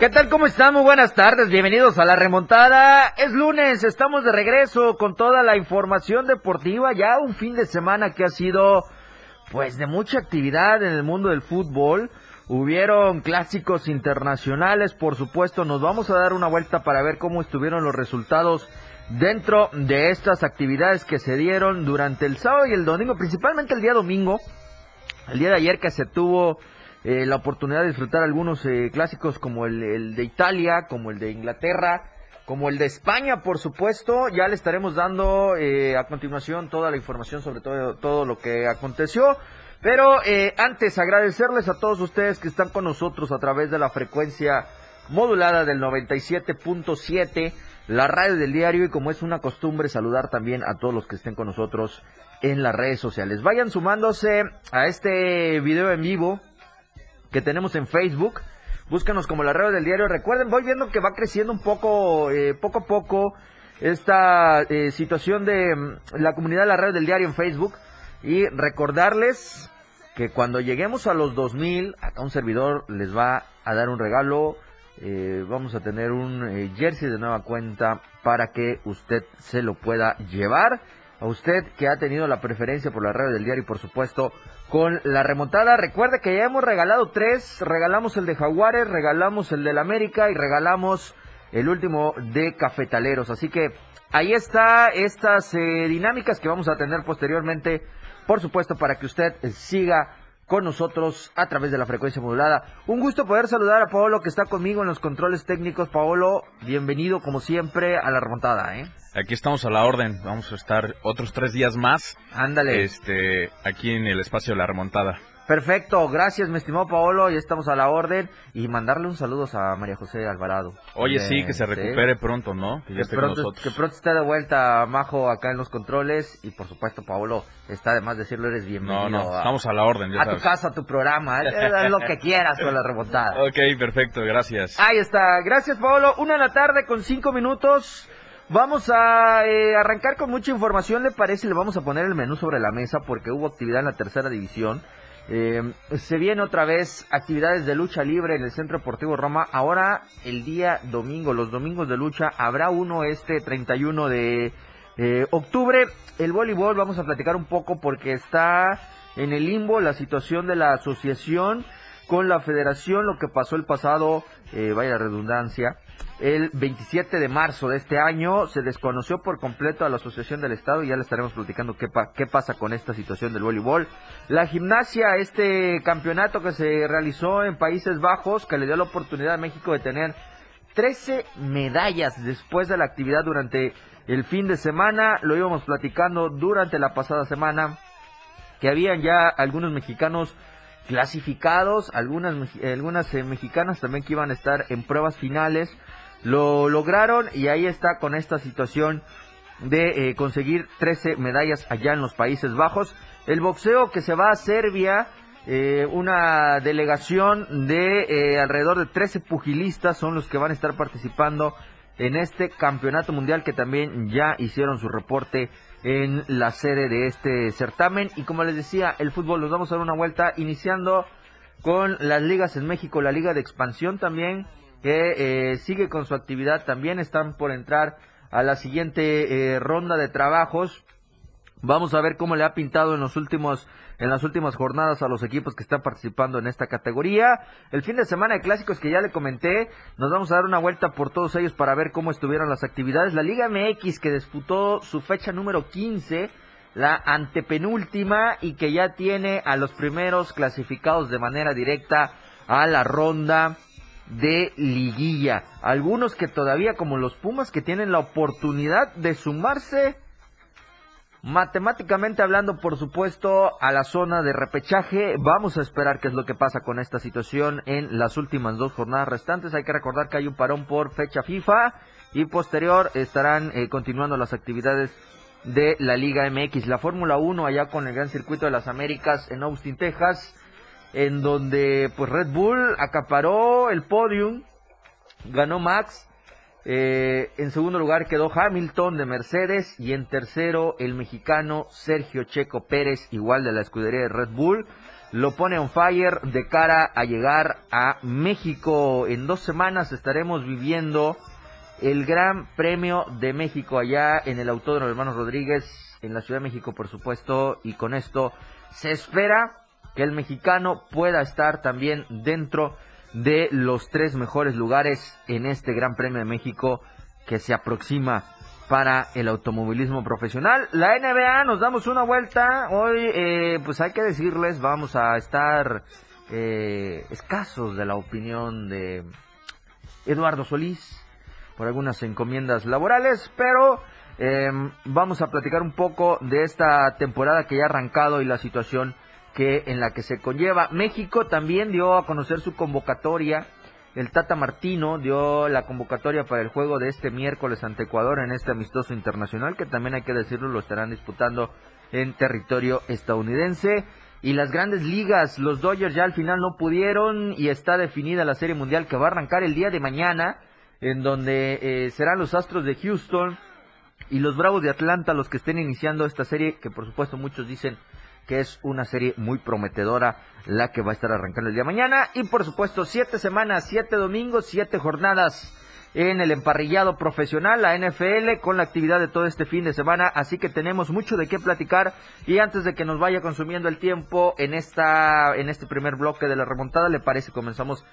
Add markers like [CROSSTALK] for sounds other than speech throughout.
¿Qué tal? ¿Cómo están? Muy buenas tardes. Bienvenidos a La Remontada. Es lunes, estamos de regreso con toda la información deportiva. Ya un fin de semana que ha sido pues de mucha actividad en el mundo del fútbol. Hubieron clásicos internacionales, por supuesto, nos vamos a dar una vuelta para ver cómo estuvieron los resultados dentro de estas actividades que se dieron durante el sábado y el domingo, principalmente el día domingo, el día de ayer que se tuvo eh, la oportunidad de disfrutar algunos eh, clásicos como el, de Italia, como el de Inglaterra, como el de España, por supuesto. Ya le estaremos dando eh, a continuación toda la información sobre todo, todo lo que aconteció. Pero eh, antes, agradecerles a todos ustedes que están con nosotros a través de la frecuencia modulada del 97.7, la radio del diario y como es una costumbre saludar también a todos los que estén con nosotros en las redes sociales. Vayan sumándose a este video en vivo que tenemos en Facebook. Búscanos como la radio del diario. Recuerden, voy viendo que va creciendo un poco, eh, poco a poco, esta eh, situación de mm, la comunidad de la radio del diario en Facebook. Y recordarles que cuando lleguemos a los 2000, acá un servidor les va a dar un regalo. Eh, vamos a tener un eh, jersey de nueva cuenta para que usted se lo pueda llevar. A usted que ha tenido la preferencia por la radio del diario y por supuesto con la remontada. Recuerde que ya hemos regalado tres. Regalamos el de Jaguares, regalamos el del América y regalamos el último de Cafetaleros. Así que ahí está estas eh, dinámicas que vamos a tener posteriormente por supuesto, para que usted siga con nosotros a través de la frecuencia modulada. Un gusto poder saludar a Paolo que está conmigo en los controles técnicos. Paolo, bienvenido como siempre a la remontada, ¿eh? Aquí estamos a la orden. Vamos a estar otros tres días más. Ándale. Este, aquí en el espacio de la remontada. Perfecto, gracias mi estimado Paolo, ya estamos a la orden y mandarle un saludo a María José Alvarado. Oye, sí, que se recupere pronto, ¿no? Que, pronto, que pronto esté de vuelta Majo acá en los controles y por supuesto Paolo, está de decirlo, eres bienvenido. No, no, estamos a la orden. a tu casa, a tu programa, haz lo que [LAUGHS] quieras con la remontada. Ok, perfecto, gracias. Ahí está, gracias Paolo, una de la tarde con cinco minutos. Vamos a eh, arrancar con mucha información, ¿le parece? Le vamos a poner el menú sobre la mesa porque hubo actividad en la tercera división. Eh, se viene otra vez actividades de lucha libre en el Centro Deportivo Roma. Ahora el día domingo, los domingos de lucha, habrá uno este 31 de eh, octubre. El voleibol vamos a platicar un poco porque está en el limbo la situación de la asociación con la federación, lo que pasó el pasado, eh, vaya redundancia, el 27 de marzo de este año se desconoció por completo a la Asociación del Estado y ya le estaremos platicando qué, qué pasa con esta situación del voleibol. La gimnasia, este campeonato que se realizó en Países Bajos, que le dio la oportunidad a México de tener 13 medallas después de la actividad durante el fin de semana, lo íbamos platicando durante la pasada semana, que habían ya algunos mexicanos clasificados, algunas, algunas eh, mexicanas también que iban a estar en pruebas finales lo lograron y ahí está con esta situación de eh, conseguir 13 medallas allá en los Países Bajos. El boxeo que se va a Serbia, eh, una delegación de eh, alrededor de 13 pugilistas son los que van a estar participando en este campeonato mundial que también ya hicieron su reporte en la sede de este certamen. Y como les decía, el fútbol, nos vamos a dar una vuelta iniciando con las ligas en México, la liga de expansión también que eh, sigue con su actividad. También están por entrar a la siguiente eh, ronda de trabajos. Vamos a ver cómo le ha pintado en los últimos en las últimas jornadas a los equipos que están participando en esta categoría. El fin de semana de clásicos que ya le comenté, nos vamos a dar una vuelta por todos ellos para ver cómo estuvieron las actividades. La Liga MX que disputó su fecha número 15, la antepenúltima y que ya tiene a los primeros clasificados de manera directa a la ronda de liguilla. Algunos que todavía, como los Pumas, que tienen la oportunidad de sumarse matemáticamente hablando, por supuesto, a la zona de repechaje. Vamos a esperar qué es lo que pasa con esta situación en las últimas dos jornadas restantes. Hay que recordar que hay un parón por fecha FIFA y posterior estarán eh, continuando las actividades de la Liga MX. La Fórmula 1 allá con el Gran Circuito de las Américas en Austin, Texas, en donde pues Red Bull acaparó el podium, ganó Max, eh, en segundo lugar quedó Hamilton de Mercedes y en tercero el mexicano Sergio Checo Pérez, igual de la escudería de Red Bull. Lo pone on fire de cara a llegar a México. En dos semanas estaremos viviendo el Gran Premio de México allá en el Autódromo Hermanos Rodríguez, en la Ciudad de México, por supuesto. Y con esto se espera que el mexicano pueda estar también dentro de los tres mejores lugares en este Gran Premio de México que se aproxima para el automovilismo profesional. La NBA, nos damos una vuelta. Hoy, eh, pues hay que decirles, vamos a estar eh, escasos de la opinión de Eduardo Solís por algunas encomiendas laborales, pero em, vamos a platicar un poco de esta temporada que ya ha arrancado y la situación que en la que se conlleva. México también dio a conocer su convocatoria. El Tata Martino dio la convocatoria para el juego de este miércoles ante Ecuador en este amistoso internacional, que también hay que decirlo, lo estarán disputando en territorio estadounidense. Y las grandes ligas, los Dodgers ya al final no pudieron y está definida la Serie Mundial que va a arrancar el día de mañana, en donde eh, serán los Astros de Houston y los Bravos de Atlanta los que estén iniciando esta serie, que por supuesto muchos dicen que es una serie muy prometedora la que va a estar arrancando el día de mañana. Y por supuesto, siete semanas, siete domingos, siete jornadas en el emparrillado profesional, la NFL, con la actividad de todo este fin de semana. Así que tenemos mucho de qué platicar. Y antes de que nos vaya consumiendo el tiempo en, esta, en este primer bloque de la remontada, ¿le parece? Comenzamos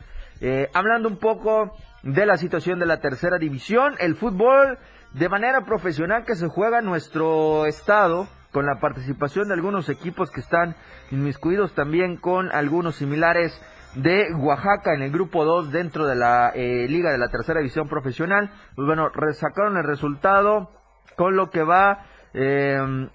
eh, hablando un poco de la situación de la tercera división, el fútbol de manera profesional que se juega en nuestro estado con la participación de algunos equipos que están inmiscuidos también con algunos similares de Oaxaca en el grupo 2 dentro de la eh, liga de la tercera división profesional. Pues bueno, resacaron el resultado con lo que va em,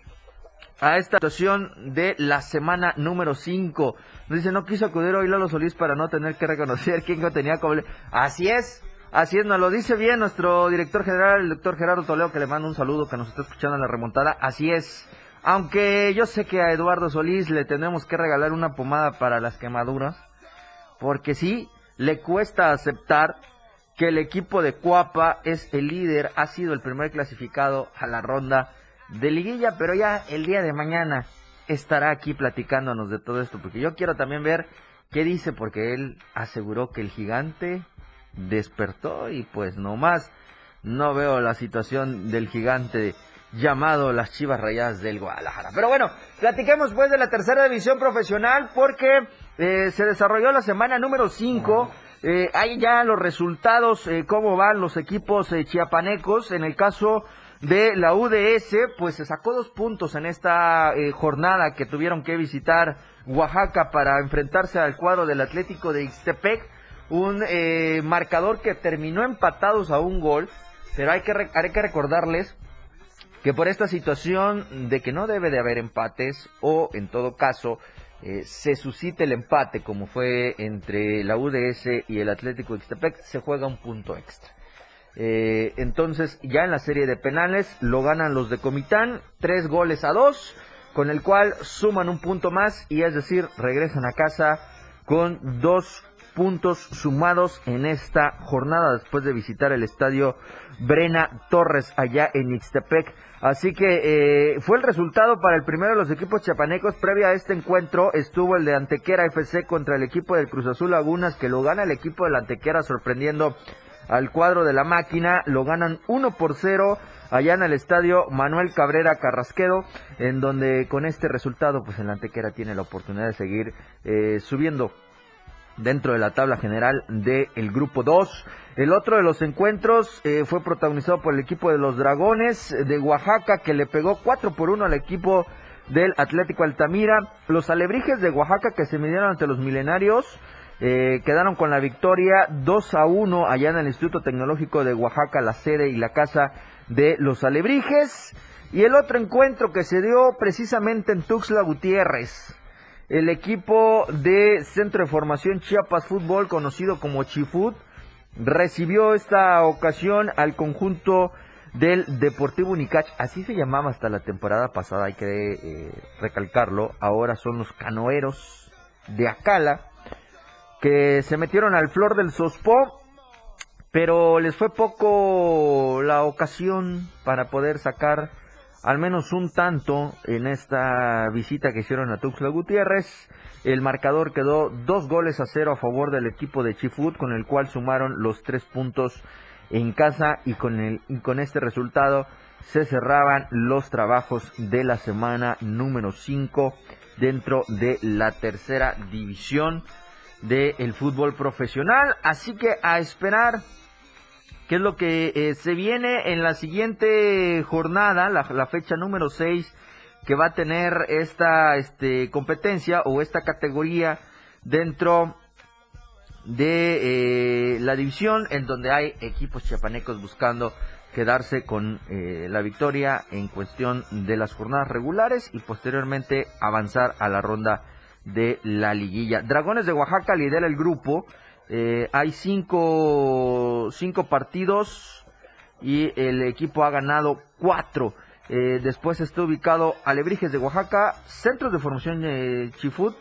a esta situación de la semana número 5. Dice, no quiso acudir hoy Lalo Solís para no tener que reconocer [LAUGHS] quién lo tenía como... Así es, Así es, nos lo dice bien nuestro director general, el doctor Gerardo Toledo, que le manda un saludo, que nos está escuchando en la remontada. Así es, aunque yo sé que a Eduardo Solís le tenemos que regalar una pomada para las quemaduras, porque sí, le cuesta aceptar que el equipo de Cuapa es el líder, ha sido el primer clasificado a la ronda de liguilla, pero ya el día de mañana estará aquí platicándonos de todo esto, porque yo quiero también ver qué dice, porque él aseguró que el gigante despertó y pues no más, no veo la situación del gigante llamado las Chivas Rayadas del Guadalajara. Pero bueno, platiquemos pues de la tercera división profesional porque eh, se desarrolló la semana número 5. Eh, hay ya los resultados, eh, cómo van los equipos eh, chiapanecos. En el caso de la UDS, pues se sacó dos puntos en esta jornada que tuvieron que visitar Oaxaca para enfrentarse al cuadro del Atlético de Ixtepec. Un marcador que terminó empatados a un gol, pero hay que, hay que recordarles que por esta situación de que no debe de haber empates o en todo caso eh, se suscite el empate como fue entre la UDS y el Atlético de Ixtepec, se juega un punto extra. Eh, entonces ya en la serie de penales lo ganan los de Comitán, tres goles a dos, con el cual suman un punto más y es decir, regresan a casa con dos puntos sumados en esta jornada después de visitar el estadio Brena Torres allá en Ixtepec. Así que eh, fue el resultado para el primero de los equipos chapanecos. Previa a este encuentro estuvo el de Antequera FC contra el equipo del Cruz Azul Lagunas, que lo gana el equipo de Antequera sorprendiendo al cuadro de la máquina. Lo ganan 1 por 0 allá en el estadio Manuel Cabrera Carrasquedo, en donde con este resultado, pues el Antequera tiene la oportunidad de seguir eh, subiendo dentro de la tabla general del grupo 2. El otro de los encuentros eh, fue protagonizado por el equipo de los Dragones de Oaxaca que le pegó 4 por 1 al equipo del Atlético Altamira. Los alebrijes de Oaxaca que se midieron ante los milenarios eh, quedaron con la victoria 2 a 1 allá en el Instituto Tecnológico de Oaxaca, la sede y la casa de los alebrijes. Y el otro encuentro que se dio precisamente en Tuxtla Gutiérrez, el equipo de Centro de Formación Chiapas Fútbol, conocido como Chifut, recibió esta ocasión al conjunto del Deportivo Unicach. Así se llamaba hasta la temporada pasada, hay que eh, recalcarlo. Ahora son los canoeros de Acala que se metieron al flor del Sospó, pero les fue poco la ocasión para poder sacar al menos un tanto en esta visita que hicieron a Tuxtla Gutiérrez. El marcador quedó dos goles a cero a favor del equipo de Chifut, con el cual sumaron los tres puntos en casa y con, el, y con este resultado se cerraban los trabajos de la semana número 5 dentro de la tercera división del fútbol profesional. Así que a esperar qué es lo que eh, se viene en la siguiente jornada, la, la fecha número 6 que va a tener esta este, competencia o esta categoría dentro de eh, la división en donde hay equipos chiapanecos buscando quedarse con eh, la victoria en cuestión de las jornadas regulares y posteriormente avanzar a la ronda de la liguilla. Dragones de Oaxaca lidera el grupo. Eh, hay cinco, cinco partidos y el equipo ha ganado cuatro. Eh, después está ubicado Alebrijes de Oaxaca, Centros de Formación eh, Chifut,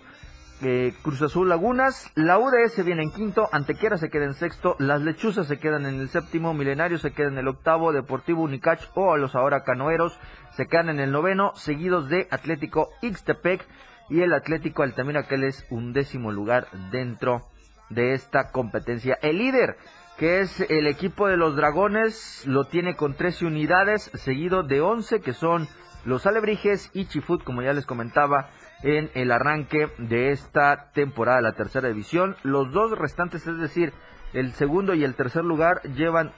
eh, Cruz Azul Lagunas, la UDS viene en quinto, Antequera se queda en sexto, Las Lechuzas se quedan en el séptimo, Milenario se queda en el octavo, Deportivo Unicach o a los ahora canoeros se quedan en el noveno, seguidos de Atlético Ixtepec y el Atlético Altamira que es un décimo lugar dentro de esta competencia. El líder que es el equipo de los Dragones, lo tiene con 13 unidades, seguido de 11 que son los Alebrijes y Chifut, como ya les comentaba, en el arranque de esta temporada de la tercera división. Los dos restantes, es decir, el segundo y el tercer lugar, llevan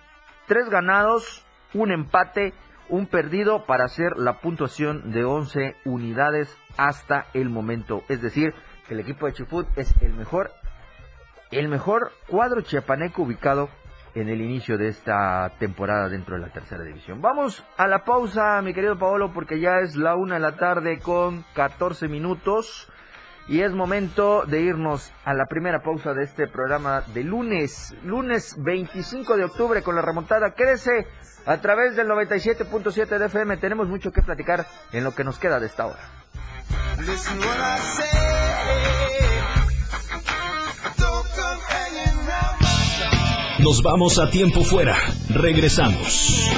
tres ganados, un empate, un perdido para hacer la puntuación de 11 unidades hasta el momento. Es decir, que el equipo de Chifut es el mejor el mejor cuadro chiapaneco ubicado en el inicio de esta temporada dentro de la tercera división. Vamos a la pausa, mi querido Paolo, porque ya es la una de la tarde con 14 minutos y es momento de irnos a la primera pausa de este programa de lunes, lunes 25 de octubre con la remontada. Quédese a través del 97.7 de FM. Tenemos mucho que platicar en lo que nos queda de esta hora. Nos vamos a tiempo fuera. Regresamos.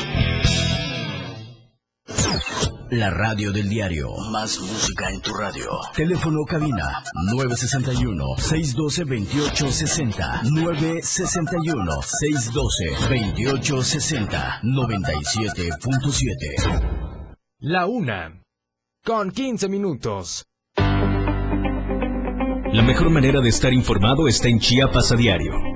La radio del diario. Más música en tu radio. Teléfono cabina 961-612-2860. 961-612-2860. 97.7. La una. Con 15 minutos. La mejor manera de estar informado está en Chiapas a diario.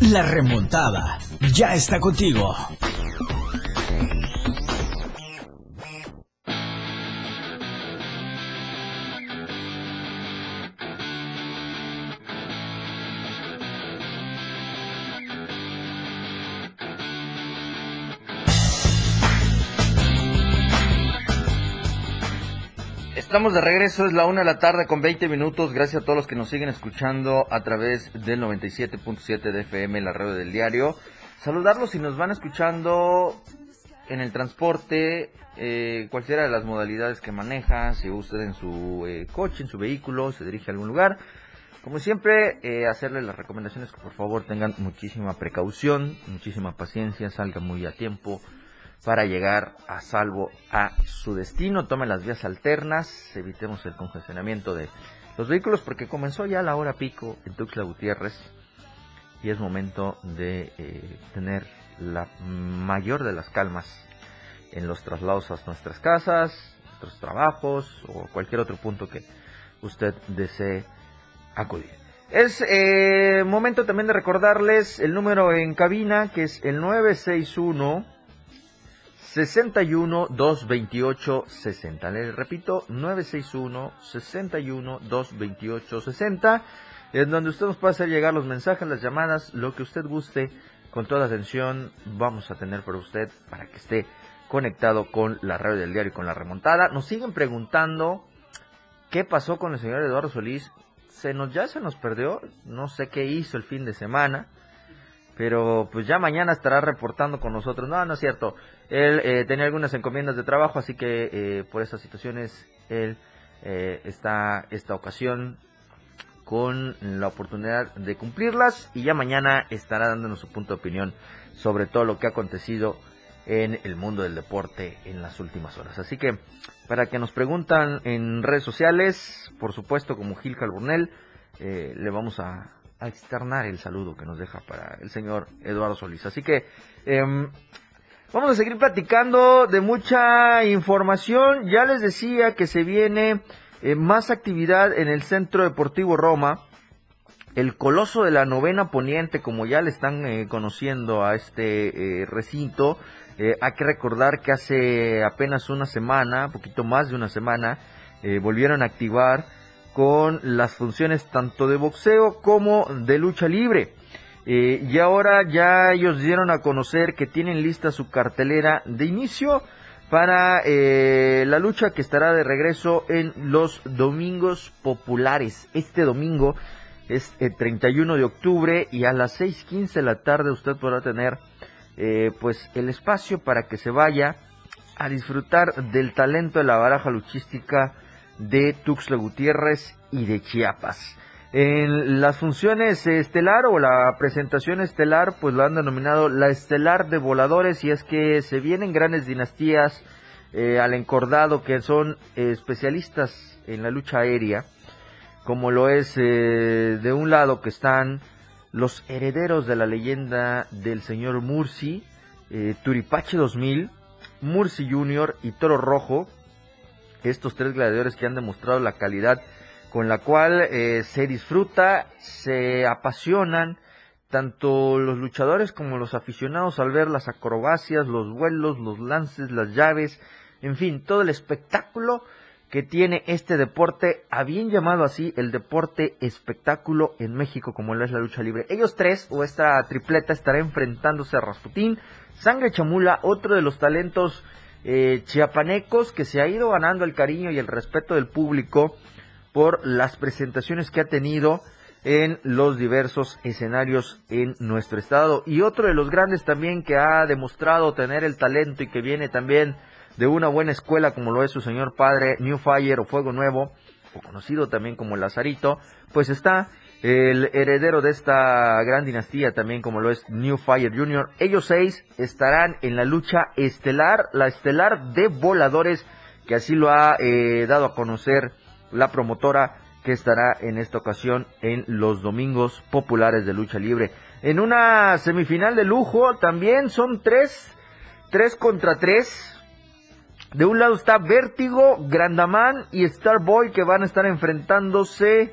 La remontada ya está contigo. Estamos de regreso, es la una de la tarde con 20 minutos. Gracias a todos los que nos siguen escuchando a través del 97.7 de FM, la radio del diario. Saludarlos si nos van escuchando en el transporte, eh, cualquiera de las modalidades que maneja, si usted en su eh, coche, en su vehículo, se dirige a algún lugar. Como siempre, eh, hacerle las recomendaciones que por favor tengan muchísima precaución, muchísima paciencia, salga muy a tiempo para llegar a salvo a su destino. Tome las vías alternas, evitemos el congestionamiento de los vehículos porque comenzó ya la hora pico en Tuxtla Gutiérrez y es momento de eh, tener la mayor de las calmas en los traslados a nuestras casas, nuestros trabajos o cualquier otro punto que usted desee acudir. Es eh, momento también de recordarles el número en cabina, que es el 961 61 228 60. Les repito, 961 61 228 60, en donde usted nos puede hacer llegar los mensajes, las llamadas, lo que usted guste, con toda atención vamos a tener para usted para que esté conectado con la radio del diario y con la remontada. Nos siguen preguntando qué pasó con el señor Eduardo Solís se nos ya se nos perdió, no sé qué hizo el fin de semana, pero pues ya mañana estará reportando con nosotros. No, no es cierto. Él eh, tenía algunas encomiendas de trabajo, así que eh, por esas situaciones él eh, está esta ocasión con la oportunidad de cumplirlas y ya mañana estará dándonos su punto de opinión sobre todo lo que ha acontecido en el mundo del deporte en las últimas horas. Así que para que nos preguntan en redes sociales, por supuesto como Gil Calburnel, eh, le vamos a, externar el saludo que nos deja para el señor Eduardo Solís. Así que em, vamos a seguir platicando de mucha información. Ya les decía que se viene eh, más actividad en el Centro Deportivo Roma. El Coloso de la Novena Poniente, como ya le están eh, conociendo a este recinto, eh, hay que recordar que hace apenas una semana, poquito más de una semana, volvieron a activar con las funciones tanto de boxeo como de lucha libre. Eh, y ahora ya ellos dieron a conocer que tienen lista su cartelera de inicio para la lucha que estará de regreso en los domingos populares. Este domingo es el 31 de octubre y a las 6.15 de la tarde usted podrá tener eh, pues el espacio para que se vaya a disfrutar del talento de la baraja luchística de Tuxtla Gutiérrez y de Chiapas. En las funciones estelar o la presentación estelar, pues lo han denominado la estelar de voladores y es que se vienen grandes dinastías eh, al encordado que son especialistas en la lucha aérea, como lo es eh, de un lado que están los herederos de la leyenda del señor Mursi, eh, Turipache 2000, Mursi Jr. y Toro Rojo, estos tres gladiadores que han demostrado la calidad con la cual eh, se disfruta, se apasionan tanto los luchadores como los aficionados al ver las acrobacias, los vuelos, los lances, las llaves, en fin, todo el espectáculo que tiene este deporte, a bien llamado así el deporte espectáculo en México, como lo es la lucha libre. Ellos tres, o esta tripleta, estará enfrentándose a Rasputín, Sangre Chamula, otro de los talentos eh, chiapanecos que se ha ido ganando el cariño y el respeto del público por las presentaciones que ha tenido en los diversos escenarios en nuestro estado. Y otro de los grandes también que ha demostrado tener el talento y que viene también de una buena escuela como lo es su señor padre, New Fire o Fuego Nuevo, o conocido también como Lazarito, pues está el heredero de esta gran dinastía también como lo es New Fire Jr. Ellos seis estarán en la lucha estelar, la estelar de voladores, que así lo ha eh, dado a conocer la promotora que estará en esta ocasión en los domingos populares de lucha libre. En una semifinal de lujo también son tres, tres contra tres, de un lado está Vértigo, Grandaman y Starboy que van a estar enfrentándose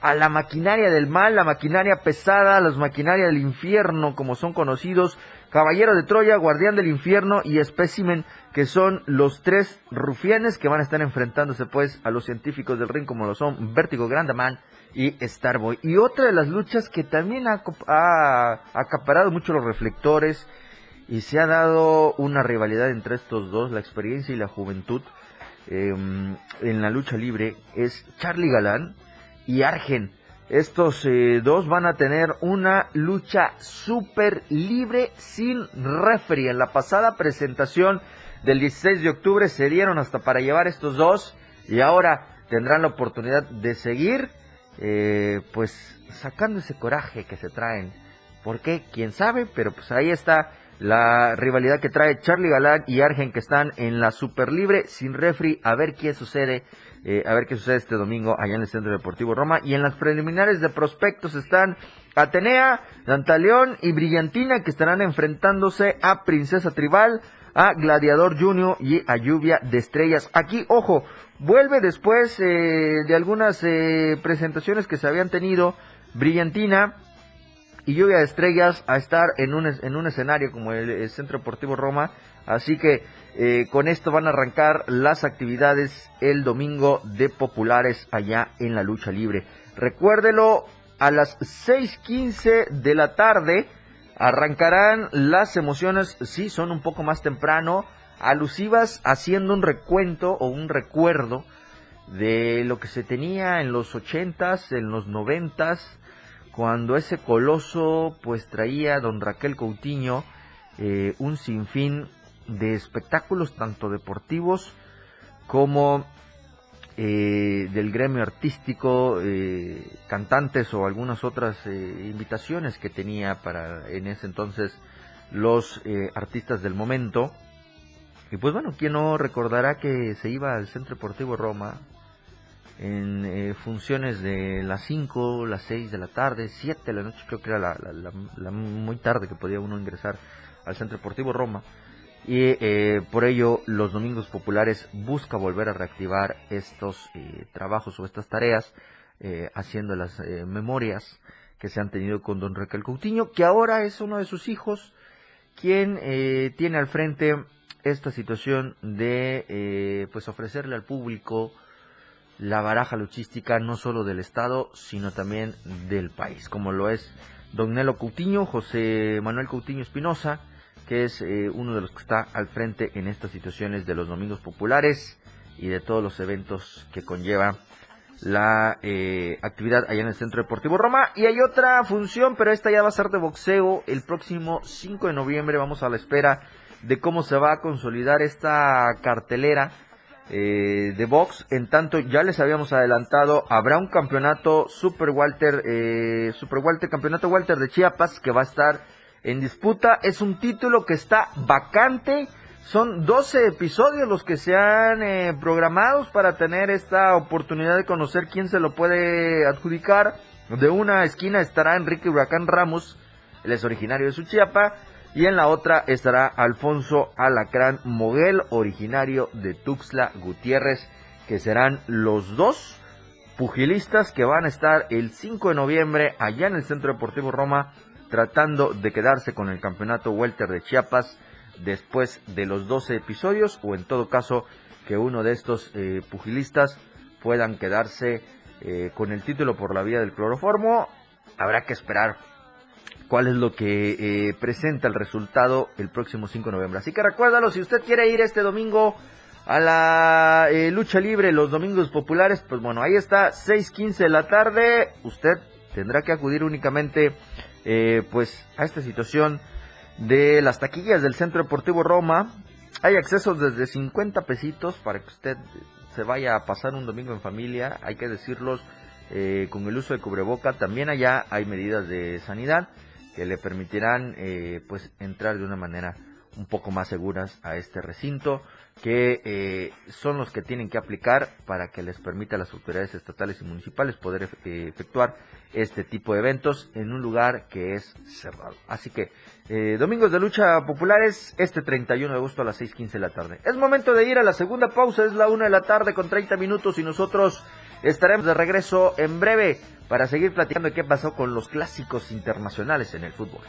a la maquinaria del mal, la maquinaria pesada, las maquinarias del infierno, como son conocidos, Caballero de Troya, Guardián del Infierno y Specimen, que son los tres rufianes que van a estar enfrentándose pues a los científicos del ring, como lo son Vértigo, Grandaman y Starboy. Y otra de las luchas que también ha, ha acaparado mucho los reflectores, y se ha dado una rivalidad entre estos dos, la experiencia y la juventud em, en la lucha libre, es Charlie Galán y Argen. Estos eh, dos van a tener una lucha súper libre sin referee. En la pasada presentación del 16 de octubre se dieron hasta para llevar estos dos y ahora tendrán la oportunidad de seguir eh, pues sacando ese coraje que se traen. ¿Por qué? ¿Quién sabe? Pero pues ahí está la rivalidad que trae Charlie Galán y Argen que están en la Super Libre sin refri, a ver qué sucede, eh, a ver qué sucede este domingo allá en el Centro Deportivo Roma. Y en las preliminares de prospectos están Atenea, Dantaleón y Brillantina que estarán enfrentándose a Princesa Tribal, a Gladiador Junior y a Lluvia de Estrellas. Aquí, ojo, vuelve después eh, de algunas eh, presentaciones que se habían tenido Brillantina y Lluvia de Estrellas a estar en un, en un escenario como el, Centro Deportivo Roma. Así que eh, con esto van a arrancar las actividades el domingo de Populares allá en la lucha libre. Recuérdelo, a las 6.15 de la tarde arrancarán las emociones, sí, son un poco más temprano, alusivas haciendo un recuento o un recuerdo de lo que se tenía en los 80s, en los 90s, cuando ese coloso pues traía a don Raquel Coutinho eh, un sinfín de espectáculos tanto deportivos como eh, del gremio artístico, eh, cantantes o algunas otras invitaciones que tenía para en ese entonces los artistas del momento. Y pues bueno, ¿quién no recordará que se iba al Centro Deportivo Roma en eh, funciones de las 5, las 6 de la tarde, 7 de la noche, creo que era la, muy tarde que podía uno ingresar al Centro Deportivo Roma. Y eh, por ello los domingos populares busca volver a reactivar estos eh, trabajos o estas tareas, haciendo las memorias que se han tenido con don Raquel Coutinho, que ahora es uno de sus hijos quien tiene al frente esta situación de pues ofrecerle al público la baraja luchística no solo del Estado, sino también del país, como lo es Don Nelo Coutinho, José Manuel Coutinho Espinosa, que es eh, uno de los que está al frente en estas situaciones de los domingos populares y de todos los eventos que conlleva la eh, actividad allá en el Centro Deportivo Roma. Y hay otra función, pero esta ya va a ser de boxeo el próximo 5 de noviembre. Vamos a la espera de cómo se va a consolidar esta cartelera eh, de box. En tanto, ya les habíamos adelantado, habrá un campeonato Super Walter, eh, Super Walter, campeonato Walter de Chiapas que va a estar en disputa. Es un título que está vacante. Son 12 episodios los que se han eh, programados para tener esta oportunidad de conocer quién se lo puede adjudicar. De una esquina estará Enrique Huracán Ramos, él es originario de Suchiapa. Y en la otra estará Alfonso Alacrán Moguel, originario de Tuxtla Gutiérrez, que serán los dos pugilistas que van a estar el 5 de noviembre allá en el Centro Deportivo Roma tratando de quedarse con el campeonato Welter de Chiapas después de los 12 episodios o en todo caso que uno de estos eh, pugilistas puedan quedarse eh, con el título por la vía del cloroformo. Habrá que esperar cuál es lo que eh, presenta el resultado el próximo 5 de noviembre. Así que recuérdalo, si usted quiere ir este domingo a la lucha libre, los domingos populares, pues bueno, ahí está, 6.15 de la tarde, usted tendrá que acudir únicamente eh, pues a esta situación de las taquillas del Centro Deportivo Roma. Hay accesos desde 50 pesitos para que usted se vaya a pasar un domingo en familia, hay que decirlos con el uso de cubreboca, también allá hay medidas de sanidad que le permitirán eh, pues entrar de una manera un poco más seguras a este recinto que eh, son los que tienen que aplicar para que les permita a las autoridades estatales y municipales poder eh, efectuar este tipo de eventos en un lugar que es cerrado. Así que Domingos de Lucha Populares este 31 de agosto a las 6.15 de la tarde. Es momento de ir a la segunda pausa, es la 1 de la tarde con 30 minutos y nosotros estaremos de regreso en breve para seguir platicando qué pasó con los clásicos internacionales en el fútbol.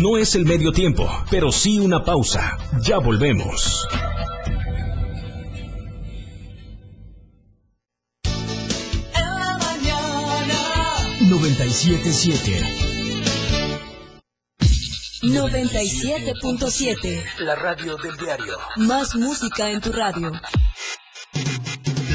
No es el medio tiempo, pero sí una pausa. Ya volvemos. 977 97.7. La radio del diario. Más música en tu radio.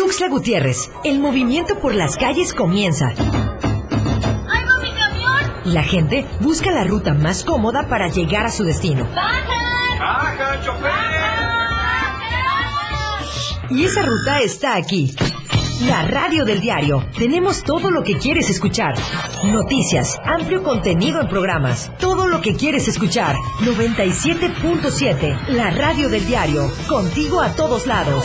Tuxtla Gutiérrez, el movimiento por las calles comienza. ¡Ahí va mi camión! La gente busca la ruta más cómoda para llegar a su destino. ¡Baja! Y esa ruta está aquí. La radio del diario. Tenemos todo lo que quieres escuchar. Noticias, amplio contenido en programas. Todo lo que quieres escuchar. 97.7. La radio del diario. Contigo a todos lados.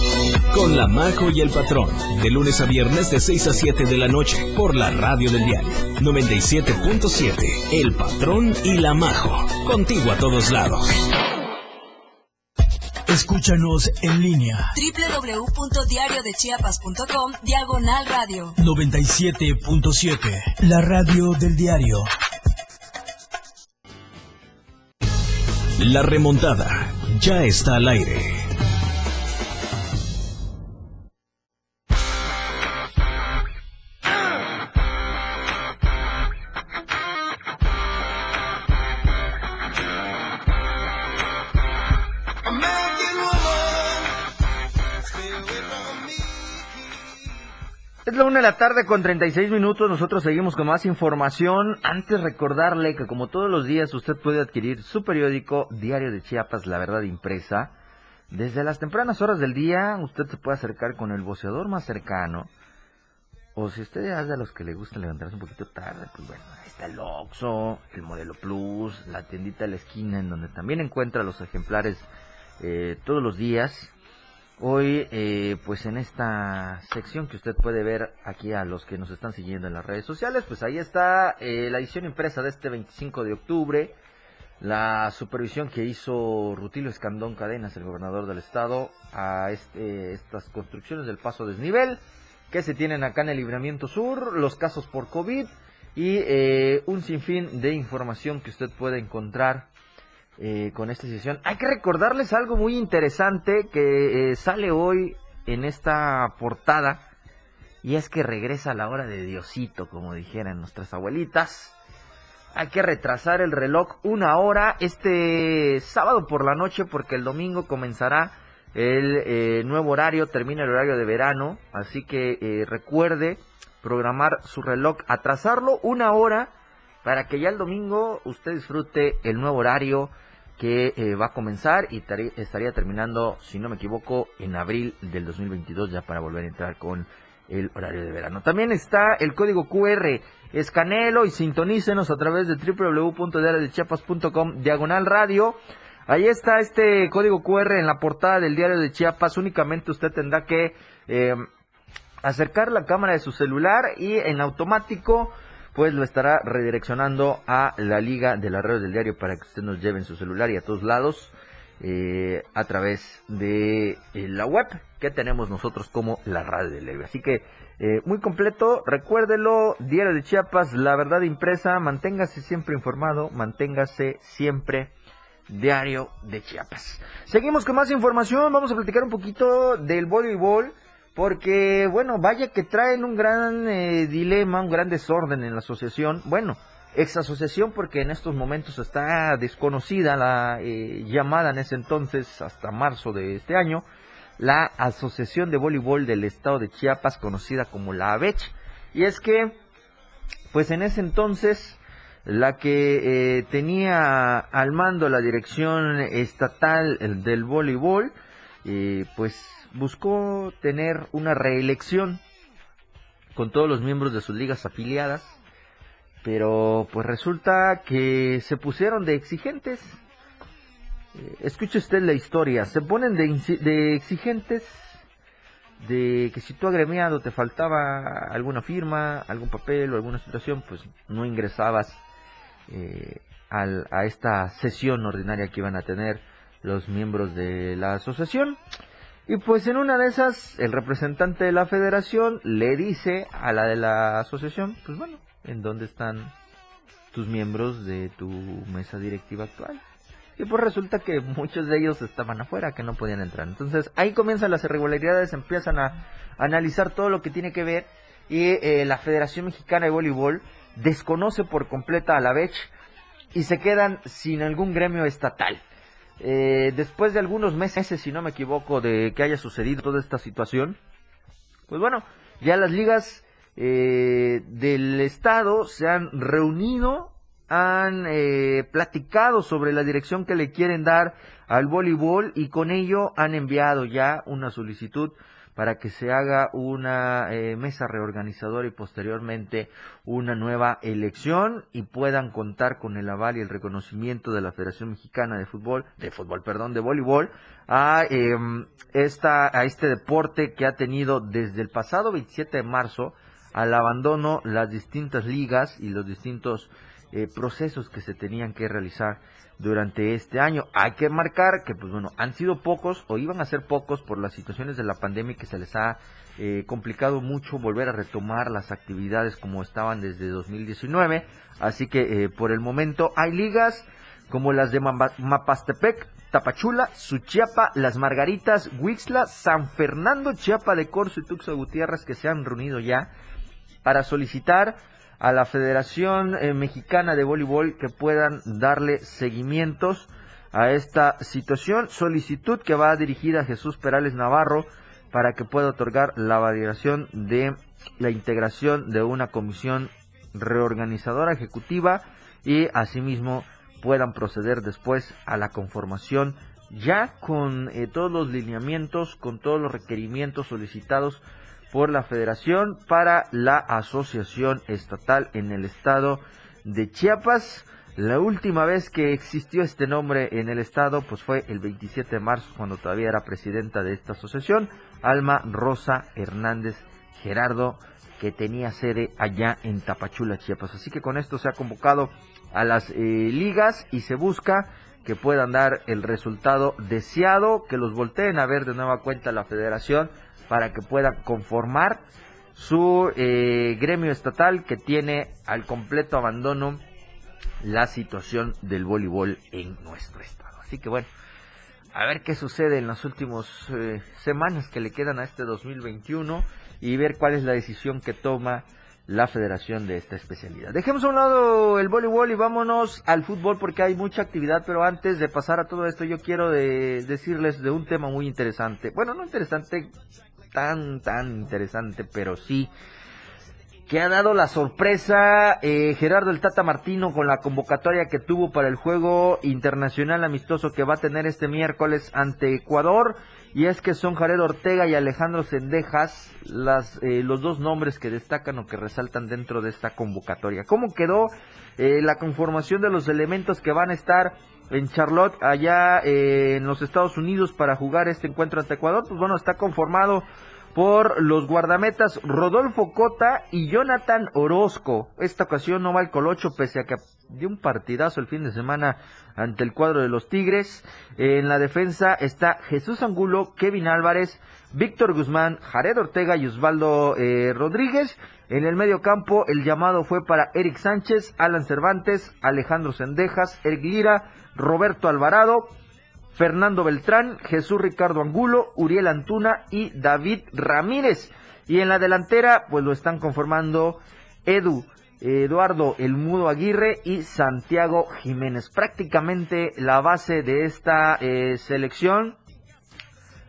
con La Majo y el Patrón, de lunes a viernes de 6 a 7 de la noche, por la radio del diario 97.7, El Patrón y La Majo, contigo a todos lados. Escúchanos en línea. www.diariodechiapas.com diagonal radio. 97.7, la radio del diario. La remontada ya está al aire. De la tarde con 36 minutos. Nosotros seguimos con más información. Antes recordarle que como todos los días usted puede adquirir su periódico Diario de Chiapas, La Verdad Impresa. Desde las tempranas horas del día usted se puede acercar con el boceador más cercano. O si usted es de los que le gusta levantarse un poquito tarde, pues bueno, ahí está el Oxxo, el Modelo Plus, la tiendita de la esquina en donde también encuentra los ejemplares eh, todos los días. Hoy, eh, pues en esta sección que usted puede ver aquí a los que nos están siguiendo en las redes sociales, pues ahí está eh, la edición impresa de este 25 de octubre, la supervisión que hizo Rutilio Escandón Cadenas, el gobernador del estado, a este, estas construcciones del paso desnivel que se tienen acá en el Libramiento Sur, los casos por COVID y eh, un sinfín de información que usted puede encontrar eh, con esta sesión. Hay que recordarles algo muy interesante que eh, sale hoy en esta portada y es que regresa la hora de Diosito, como dijeran nuestras abuelitas. Hay que retrasar el reloj una hora este sábado por la noche porque el domingo comenzará el eh, nuevo horario, termina el horario de verano, así que recuerde programar su reloj, atrasarlo una hora para que ya el domingo usted disfrute el nuevo horario que eh, va a comenzar y estaría terminando, si no me equivoco, en abril del 2022 ya para volver a entrar con el horario de verano. También está el código QR, escanelo y sintonícenos a través de www.diariodechiapas.com diagonal radio. Ahí está este código QR en la portada del diario de Chiapas. Únicamente usted tendrá que eh, acercar la cámara de su celular y en automático pues lo estará redireccionando a la liga de la red del diario para que usted nos lleve en su celular y a todos lados eh, a través de eh, la web que tenemos nosotros como la radio del diario. Así que eh, muy completo, recuérdelo, Diario de Chiapas, la verdad impresa, manténgase siempre informado, manténgase siempre Diario de Chiapas. Seguimos con más información, vamos a platicar un poquito del voleibol, porque bueno, vaya que traen un gran eh, dilema, un gran desorden en la asociación. Bueno, ex asociación porque en estos momentos está desconocida la eh, llamada en ese entonces hasta marzo de este año, la Asociación de Voleibol del Estado de Chiapas, conocida como la ABECH. Y es que, pues en ese entonces, la que eh, tenía al mando la dirección estatal eh, del voleibol, eh, pues buscó tener una reelección con todos los miembros de sus ligas afiliadas, pero pues resulta que se pusieron de exigentes. Eh, escuche usted la historia, se ponen de, de exigentes de que si tú agremiado te faltaba alguna firma, algún papel o alguna situación, pues no ingresabas eh, al- a esta sesión ordinaria que iban a tener los miembros de la asociación. Y pues en una de esas, el representante de la federación le dice a la de la asociación, pues bueno, ¿en dónde están tus miembros de tu mesa directiva actual? Y pues resulta que muchos de ellos estaban afuera, que no podían entrar. Entonces ahí comienzan las irregularidades, empiezan a analizar todo lo que tiene que ver y eh, la Federación Mexicana de Voleibol desconoce por completa a la BECH y se quedan sin algún gremio estatal. Eh, después de algunos meses, si no me equivoco, de que haya sucedido toda esta situación, pues bueno, ya las ligas eh, del estado se han reunido, han eh, platicado sobre la dirección que le quieren dar al voleibol y con ello han enviado ya una solicitud para que se haga una eh, mesa reorganizadora y posteriormente una nueva elección y puedan contar con el aval y el reconocimiento de la Federación Mexicana de Fútbol, de fútbol, perdón, de voleibol, a, eh, esta, a este deporte que ha tenido desde el pasado 27 de marzo al abandono las distintas ligas y los distintos eh, procesos que se tenían que realizar durante este año. Hay que marcar que, pues bueno, han sido pocos o iban a ser pocos por las situaciones de la pandemia que se les ha eh, complicado mucho volver a retomar las actividades como estaban desde 2019. Así que eh, por el momento hay ligas como las de Mapastepec, Tapachula, Suchiapa, Las Margaritas, Huixla, San Fernando, Chiapa de Corzo y Tuxtla Gutiérrez que se han reunido ya para solicitar a la Federación eh, Mexicana de Voleibol que puedan darle seguimientos a esta situación. Solicitud que va dirigida a Jesús Perales Navarro para que pueda otorgar la validación de la integración de una comisión reorganizadora ejecutiva y asimismo puedan proceder después a la conformación ya con eh, todos los lineamientos, con todos los requerimientos solicitados por la Federación para la Asociación Estatal en el estado de Chiapas. La última vez que existió este nombre en el estado pues fue el 27 de marzo cuando todavía era presidenta de esta asociación, Alma Rosa Hernández Gerardo, que tenía sede allá en Tapachula, Chiapas. Así que con esto se ha convocado a las eh, ligas y se busca que puedan dar el resultado deseado, que los volteen a ver de nueva cuenta la federación para que puedan conformar su eh, gremio estatal que tiene al completo abandono la situación del voleibol en nuestro estado. Así que bueno, a ver qué sucede en las últimas eh, semanas que le quedan a este 2021 y ver cuál es la decisión que toma la federación de esta especialidad. Dejemos a un lado el voleibol y vámonos al fútbol porque hay mucha actividad, pero antes de pasar a todo esto yo quiero de- decirles de un tema muy interesante. Bueno, no interesante, tan, tan interesante, pero sí que ha dado la sorpresa eh, Gerardo el Tata Martino con la convocatoria que tuvo para el juego internacional amistoso que va a tener este miércoles ante Ecuador y es que son Jared Ortega y Alejandro Sendejas las, eh, los dos nombres que destacan o que resaltan dentro de esta convocatoria. ¿Cómo quedó eh, la conformación de los elementos que van a estar en Charlotte allá eh, en los Estados Unidos para jugar este encuentro ante Ecuador? Pues bueno, está conformado por los guardametas Rodolfo Cota y Jonathan Orozco. Esta ocasión no va el Colocho, pese a que dio un partidazo el fin de semana ante el cuadro de los Tigres. En la defensa está Jesús Angulo, Kevin Álvarez, Víctor Guzmán, Jared Ortega y Osvaldo eh, Rodríguez. En el medio campo el llamado fue para Eric Sánchez, Alan Cervantes, Alejandro Sendejas, Eric Lira, Roberto Alvarado, Fernando Beltrán, Jesús Ricardo Angulo, Uriel Antuna y David Ramírez. Y en la delantera, pues lo están conformando Edu, Eduardo El Mudo Aguirre y Santiago Jiménez. Prácticamente la base de esta eh, selección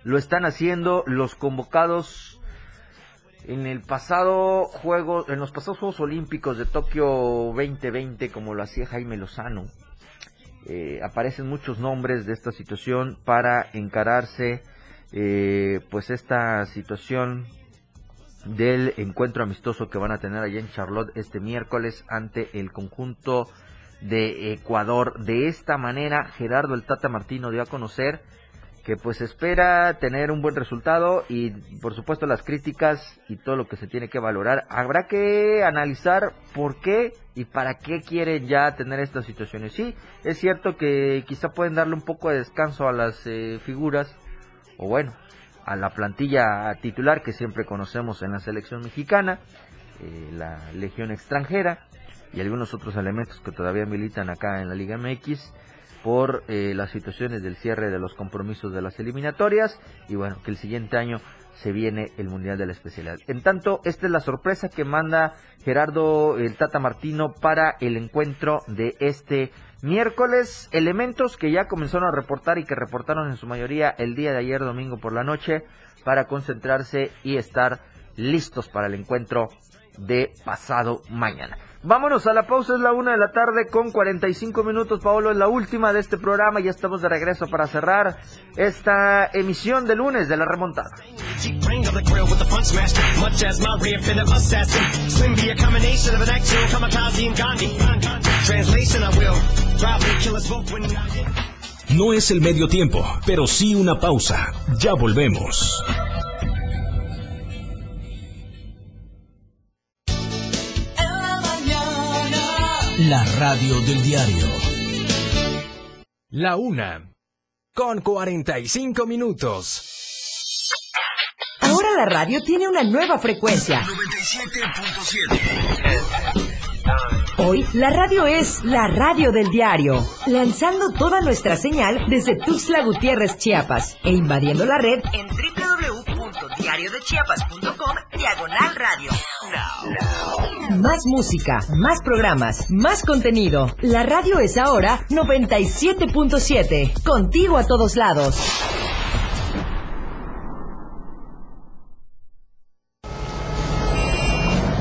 lo están haciendo los convocados en el pasado juego, en los pasados Juegos Olímpicos de Tokio 2020, como lo hacía Jaime Lozano. Eh, aparecen muchos nombres de esta situación para encararse eh, pues esta situación del encuentro amistoso que van a tener allá en Charlotte este miércoles ante el conjunto de Ecuador. De esta manera, Gerardo el Tata Martino dio a conocer que pues espera tener un buen resultado y por supuesto las críticas y todo lo que se tiene que valorar. Habrá que analizar por qué y para qué quieren ya tener estas situaciones. Sí, es cierto que quizá pueden darle un poco de descanso a las eh, figuras o bueno, a la plantilla titular que siempre conocemos en la selección mexicana, eh, la legión extranjera y algunos otros elementos que todavía militan acá en la Liga MX por eh, las situaciones del cierre de los compromisos de las eliminatorias y bueno, que el siguiente año se viene el Mundial de la Especialidad. En tanto, esta es la sorpresa que manda Gerardo el Tata Martino para el encuentro de este miércoles. Elementos que ya comenzaron a reportar y que reportaron en su mayoría el día de ayer domingo por la noche para concentrarse y estar listos para el encuentro de pasado mañana. Vámonos a la pausa, es la una de la tarde con 45 minutos. Paolo es la última de este programa. Ya estamos de regreso para cerrar esta emisión de lunes de la remontada. No es el medio tiempo, pero sí una pausa. Ya volvemos. La radio del diario. La una. Con 45 minutos. Ahora la radio tiene una nueva frecuencia. 97.7. Hoy la radio es la radio del diario, lanzando toda nuestra señal desde Tuxtla Gutiérrez, Chiapas, e invadiendo la red en www.diariodechiapas.com diagonal radio. Más música, más programas, más contenido. La radio es ahora 97.7, contigo a todos lados.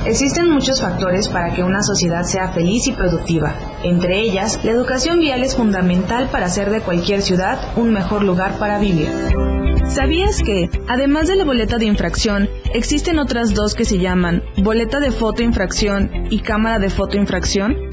Existen muchos factores para que una sociedad sea feliz y productiva. Entre ellas, la educación vial es fundamental para hacer de cualquier ciudad un mejor lugar para vivir. ¿Sabías que, además de la boleta de infracción, existen otras dos que se llaman boleta de fotoinfracción y cámara de fotoinfracción?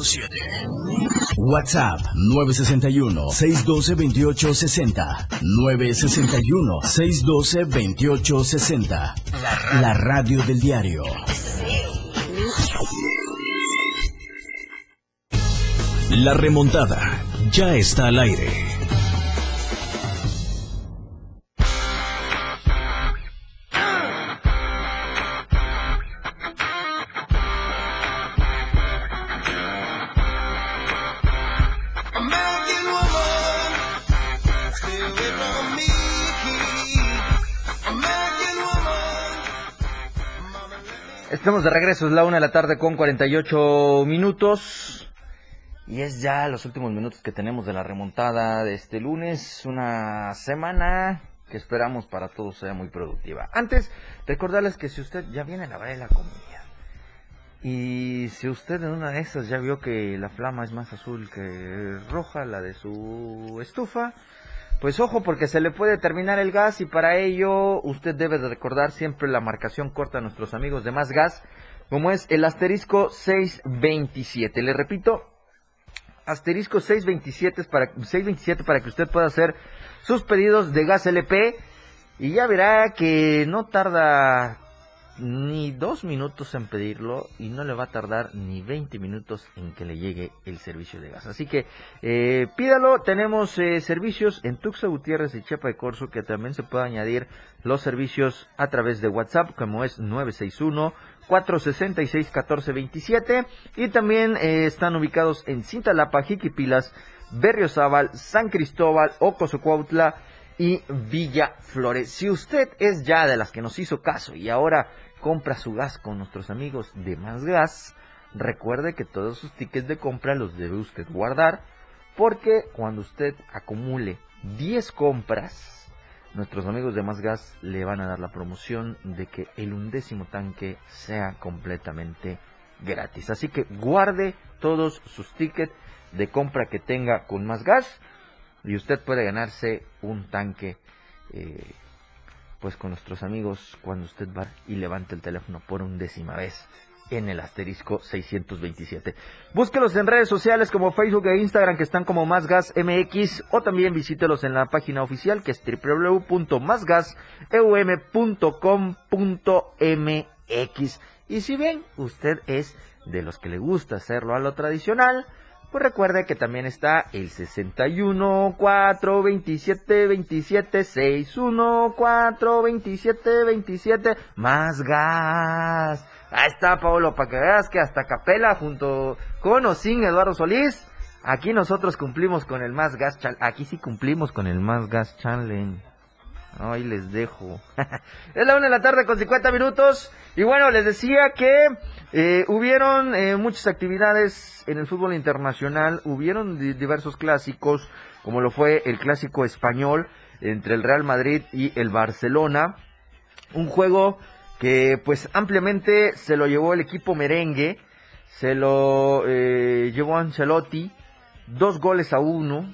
97.7. WhatsApp 961-612-2860. 961-612-2860. La radio del diario. La remontada ya está al aire. De regreso, es la una de la tarde con 48 minutos. Y es ya los últimos minutos que tenemos de la remontada de este lunes. Una semana que esperamos para todos sea muy productiva. Antes, recordarles que si usted ya viene a lavar la comida. Y si usted en una de esas ya vio que la flama es más azul que roja, la de su estufa, pues ojo porque se le puede terminar el gas y para ello usted debe de recordar siempre la marcación corta a nuestros amigos de Más Gas, como es el asterisco 627. Le repito, asterisco 627 para, 627 para que usted pueda hacer sus pedidos de gas LP y ya verá que no tarda ni dos minutos en pedirlo y no le va a tardar ni 20 minutos en que le llegue el servicio de gas. Así que eh, pídalo, tenemos eh, servicios en Tuxa Gutiérrez y Chepa de Corso que también se puede añadir los servicios a través de WhatsApp como es 961 466 1427 y también eh, están ubicados en Cintalapa, Jiquipilas, Berriozábal, San Cristóbal, Ocosocuautla y Villa Flores. Si usted es ya de las que nos hizo caso y ahora compra su gas con nuestros amigos de Más Gas, recuerde que todos sus tickets de compra los debe usted guardar porque cuando usted acumule 10 compras, nuestros amigos de Más Gas le van a dar la promoción de que el undécimo tanque sea completamente gratis. Así que guarde todos sus tickets de compra que tenga con Más Gas y usted puede ganarse un tanque eh, pues con nuestros amigos cuando usted va y levante el teléfono por undécima vez en el asterisco 627. Búsquelos en redes sociales como Facebook e Instagram que están como Más Gas MX o también visítelos en la página oficial que es www.másgaseum.com.mx. Y si bien usted es de los que le gusta hacerlo a lo tradicional, pues recuerde que también está el 61 4 27 27 61 4 27 27 más gas. Ahí está, Pablo, para que veas que hasta Capela junto con o sin Eduardo Solís, aquí nosotros cumplimos con el más gas. Aquí sí cumplimos con el más gas challenge. Ahí les dejo. [LAUGHS] es la una de la tarde con 50 minutos. Y bueno, les decía que eh, hubieron eh, muchas actividades en el fútbol internacional. Hubieron diversos clásicos, como lo fue el clásico español entre el Real Madrid y el Barcelona. Un juego que pues ampliamente se lo llevó el equipo merengue. Se lo eh, llevó Ancelotti. Dos goles a uno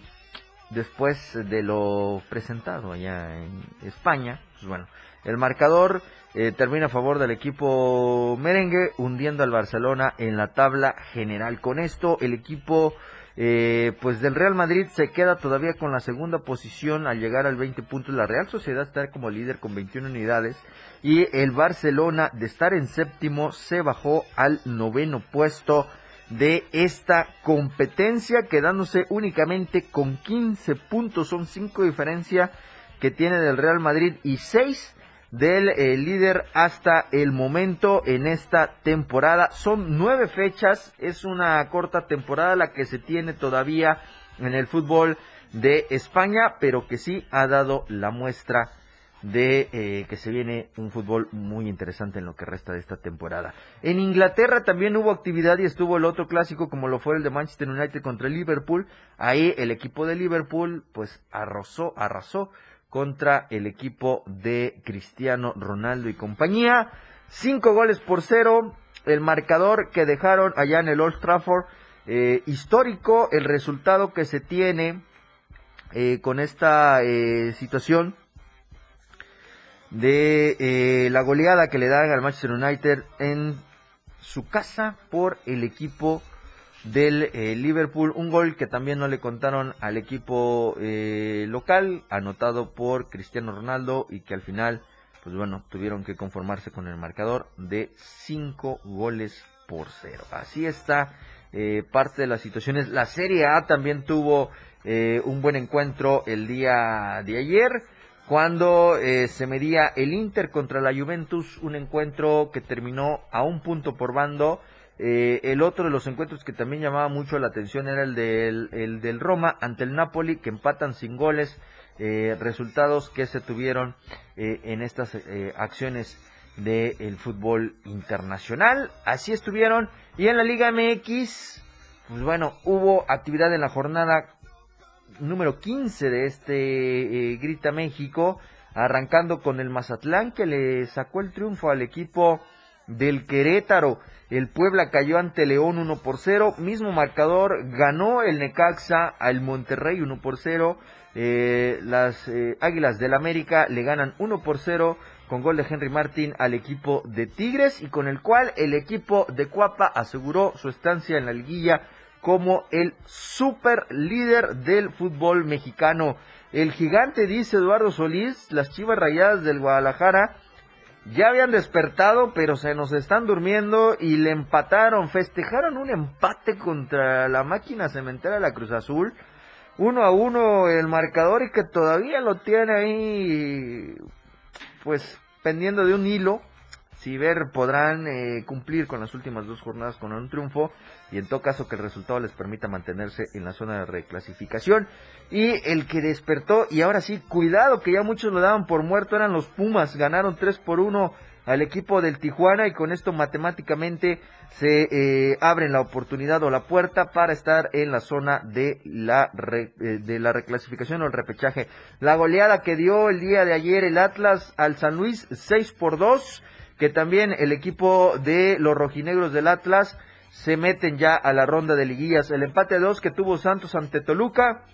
después de lo presentado allá en España. Pues bueno, el marcador eh, termina a favor del equipo merengue, hundiendo al Barcelona en la tabla general. Con esto, el equipo eh, pues del Real Madrid se queda todavía con la segunda posición al llegar al 20 puntos. La Real Sociedad está como líder con 21 unidades y el Barcelona de estar en séptimo se bajó al noveno puesto de esta competencia, quedándose únicamente con 15 puntos. Son 5 diferencia que tiene del Real Madrid y 6 del eh, líder hasta el momento en esta temporada. Son 9 fechas, es una corta temporada la que se tiene todavía en el fútbol de España, pero que sí ha dado la muestra de eh, que se viene un fútbol muy interesante en lo que resta de esta temporada. En Inglaterra también hubo actividad y estuvo el otro clásico como lo fue el de Manchester United contra Liverpool. Ahí el equipo de Liverpool pues arrasó, arrasó contra el equipo de Cristiano Ronaldo y compañía. Cinco goles por cero. El marcador que dejaron allá en el Old Trafford. Eh, histórico el resultado que se tiene eh, con esta situación de eh, la goleada que le dan al Manchester United en su casa por el equipo del eh, Liverpool. Un gol que también no le contaron al equipo eh, local, anotado por Cristiano Ronaldo y que al final, pues bueno, tuvieron que conformarse con el marcador de 5 goles por cero. Así está parte de las situaciones. La Serie A también tuvo un buen encuentro el día de ayer cuando eh, se medía el Inter contra la Juventus, un encuentro que terminó a un punto por bando. Eh, el otro de los encuentros que también llamaba mucho la atención era el del, el del Roma ante el Napoli, que empatan sin goles, eh, resultados que se tuvieron en estas acciones del fútbol internacional. Así estuvieron. Y en la Liga MX, pues bueno, hubo actividad en la jornada número 15 de este eh, Grita México, arrancando con el Mazatlán que le sacó el triunfo al equipo del Querétaro. El Puebla cayó ante León 1 por 0, mismo marcador, ganó el Necaxa al Monterrey 1 por 0. Eh, las eh, Águilas del América le ganan 1 por 0 con gol de Henry Martin al equipo de Tigres y con el cual el equipo de Cuapa aseguró su estancia en la liguilla como el super líder del fútbol mexicano. El gigante, dice Eduardo Solís, las Chivas Rayadas del Guadalajara ya habían despertado, pero se nos están durmiendo y le empataron, festejaron un empate contra la máquina cementera de la Cruz Azul. Uno a uno el marcador y que todavía lo tiene ahí, pues pendiendo de un hilo. Si ver podrán eh, cumplir con las últimas dos jornadas con un triunfo y en todo caso que el resultado les permita mantenerse en la zona de reclasificación. Y el que despertó, y ahora sí, cuidado que ya muchos lo daban por muerto, eran los Pumas, ganaron 3 por 1 al equipo del Tijuana y con esto matemáticamente se eh, abren la oportunidad o la puerta para estar en la zona de la, eh, de la reclasificación o el repechaje. La goleada que dio el día de ayer el Atlas al San Luis 6 por 2, que también el equipo de los rojinegros del Atlas se meten ya a la ronda de liguillas. El empate a dos que tuvo Santos ante Toluca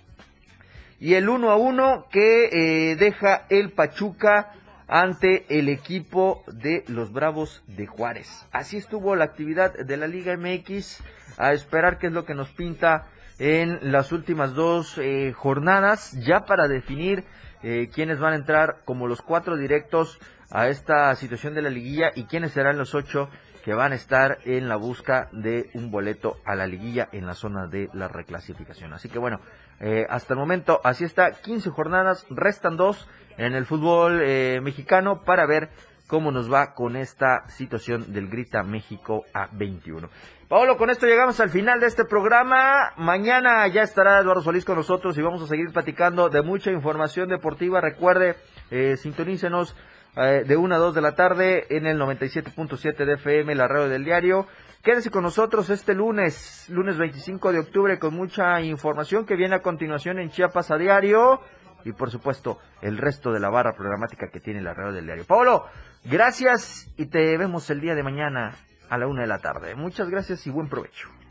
y el 1 a 1 que eh, deja el Pachuca ante el equipo de los Bravos de Juárez. Así estuvo la actividad de la Liga MX. A esperar qué es lo que nos pinta en las últimas dos eh, jornadas, ya para definir eh, quiénes van a entrar como los cuatro directos a esta situación de la liguilla y quiénes serán los ocho que van a estar en la busca de un boleto a la liguilla en la zona de la reclasificación. Así que bueno, eh, hasta el momento así está, 15 jornadas, restan dos en el fútbol eh, mexicano para ver cómo nos va con esta situación del Grita México a 21. Pablo, con esto llegamos al final de este programa. Mañana ya estará Eduardo Solís con nosotros y vamos a seguir platicando de mucha información deportiva. Recuerde, eh, sintonícenos eh, de 1 a 2 de la tarde en el 97.7 de FM, la radio del diario. Quédese con nosotros este lunes, lunes 25 de octubre, con mucha información que viene a continuación en Chiapas a diario y por supuesto el resto de la barra programática que tiene la radio del diario. Pablo, gracias y te vemos el día de mañana a la una de la tarde. Muchas gracias y buen provecho.